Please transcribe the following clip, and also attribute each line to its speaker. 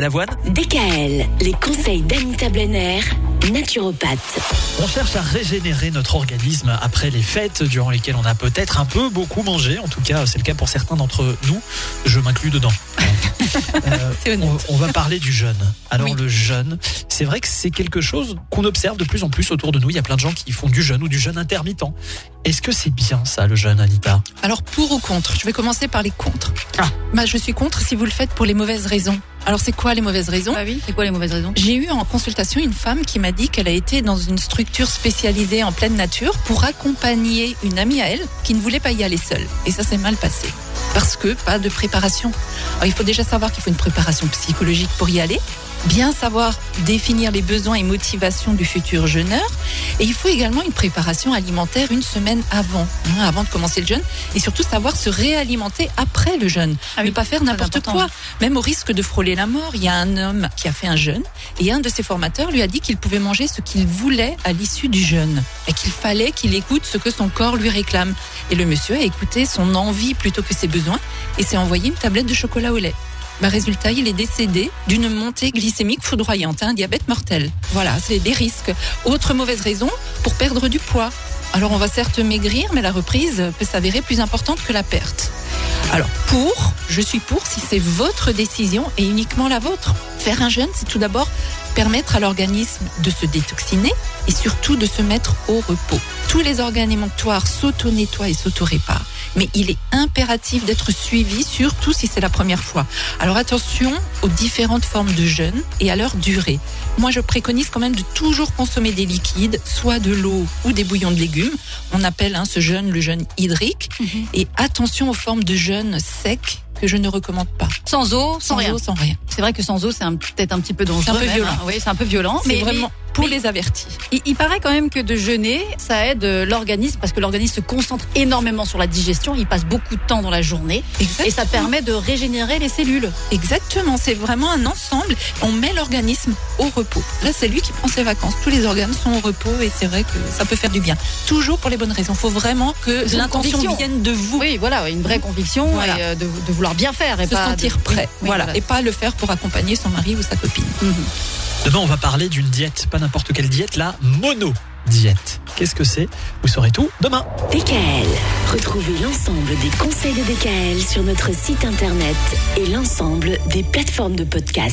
Speaker 1: L'avoine
Speaker 2: DKL, les conseils d'Anita Blenner, naturopathe.
Speaker 1: On cherche à régénérer notre organisme après les fêtes durant lesquelles on a peut-être un peu beaucoup mangé. En tout cas, c'est le cas pour certains d'entre nous. Je m'inclus dedans. Euh, on, on va parler du jeûne. Alors le jeûne, c'est vrai que c'est quelque chose qu'on observe de plus en plus autour de nous. Il y a plein de gens qui font du jeûne ou du jeûne intermittent. Est-ce que c'est bien ça, le jeûne, Anita?
Speaker 3: Alors pour ou contre? Je vais commencer par les contre.
Speaker 1: Ah.
Speaker 3: Bah, je suis contre si vous le faites pour les mauvaises raisons. Alors c'est quoi les mauvaises raisons
Speaker 4: Ah oui, c'est quoi les mauvaises raisons?
Speaker 3: J'ai eu en consultation une femme qui m'a dit qu'elle a été dans une structure spécialisée en pleine nature pour accompagner une amie à elle qui ne voulait pas y aller seule. Et ça s'est mal passé. Parce que pas de préparation. Alors, il faut déjà savoir qu'il faut une préparation psychologique pour y aller, bien savoir définir les besoins et motivations du futur jeûneur, et il faut également une préparation alimentaire une semaine avant, hein, avant de commencer le jeûne, et surtout savoir se réalimenter après le jeûne.
Speaker 4: Ah oui,
Speaker 3: ne pas faire n'importe quoi, même au risque de frôler la mort. Il y a un homme qui a fait un jeûne, et un de ses formateurs lui a dit qu'il pouvait manger ce qu'il voulait à l'issue du jeûne, et qu'il fallait qu'il écoute ce que son corps lui réclame. Et le monsieur a écouté son envie plutôt que ses besoins, et s'est envoyé une tablette de chocolat au lait. Bah, résultat, il est décédé d'une montée glycémique foudroyante, un diabète mortel. Voilà, c'est des risques. Autre mauvaise raison, pour perdre du poids. Alors on va certes maigrir, mais la reprise peut s'avérer plus importante que la perte. Alors pour, je suis pour si c'est votre décision et uniquement la vôtre. Faire un jeûne, c'est tout d'abord permettre à l'organisme de se détoxiner et surtout de se mettre au repos. Tous les organes émonctoires s'auto-nettoient et s'auto-réparent. Mais il est impératif d'être suivi, surtout si c'est la première fois. Alors attention aux différentes formes de jeûne et à leur durée. Moi, je préconise quand même de toujours consommer des liquides, soit de l'eau ou des bouillons de légumes. On appelle hein, ce jeûne le jeûne hydrique. Et attention aux formes de jeûne sec que je ne recommande pas.
Speaker 4: Sans eau, sans,
Speaker 3: Sans
Speaker 4: rien.
Speaker 3: eau, sans rien.
Speaker 4: C'est vrai que sans eau, c'est peut-être un petit peu dangereux.
Speaker 3: C'est un peu
Speaker 4: même,
Speaker 3: violent.
Speaker 4: hein. Oui, c'est un peu violent. Mais
Speaker 3: vraiment pour
Speaker 4: mais-
Speaker 3: les avertis.
Speaker 4: il, il paraît quand même que de jeûner, ça aide euh, l'organisme parce que l'organisme se concentre énormément sur la digestion. Il passe beaucoup de temps dans la journée et ça permet de régénérer les cellules.
Speaker 3: Exactement, c'est vraiment un ensemble. On met l'organisme au repos. Là, c'est lui qui prend ses vacances. Tous les organes sont au repos et c'est vrai que ça peut faire du bien. Toujours pour les bonnes raisons. Il faut vraiment que l'intention vienne de vous.
Speaker 4: Oui, voilà, une vraie conviction
Speaker 3: Voilà.
Speaker 4: et euh, de, de vouloir bien faire et
Speaker 3: se
Speaker 4: pas
Speaker 3: sentir
Speaker 4: de-
Speaker 3: prêt,
Speaker 4: Oui,
Speaker 3: voilà. et pas le faire pour accompagner son mari ou sa copine.
Speaker 4: Mhm.
Speaker 1: Demain, on va parler d'une diète, pas n'importe quelle diète, la mono-diète. Qu'est-ce que c'est? Vous saurez tout demain.
Speaker 2: DKL, retrouvez l'ensemble des conseils de DKL sur notre site internet et l'ensemble des plateformes de podcast.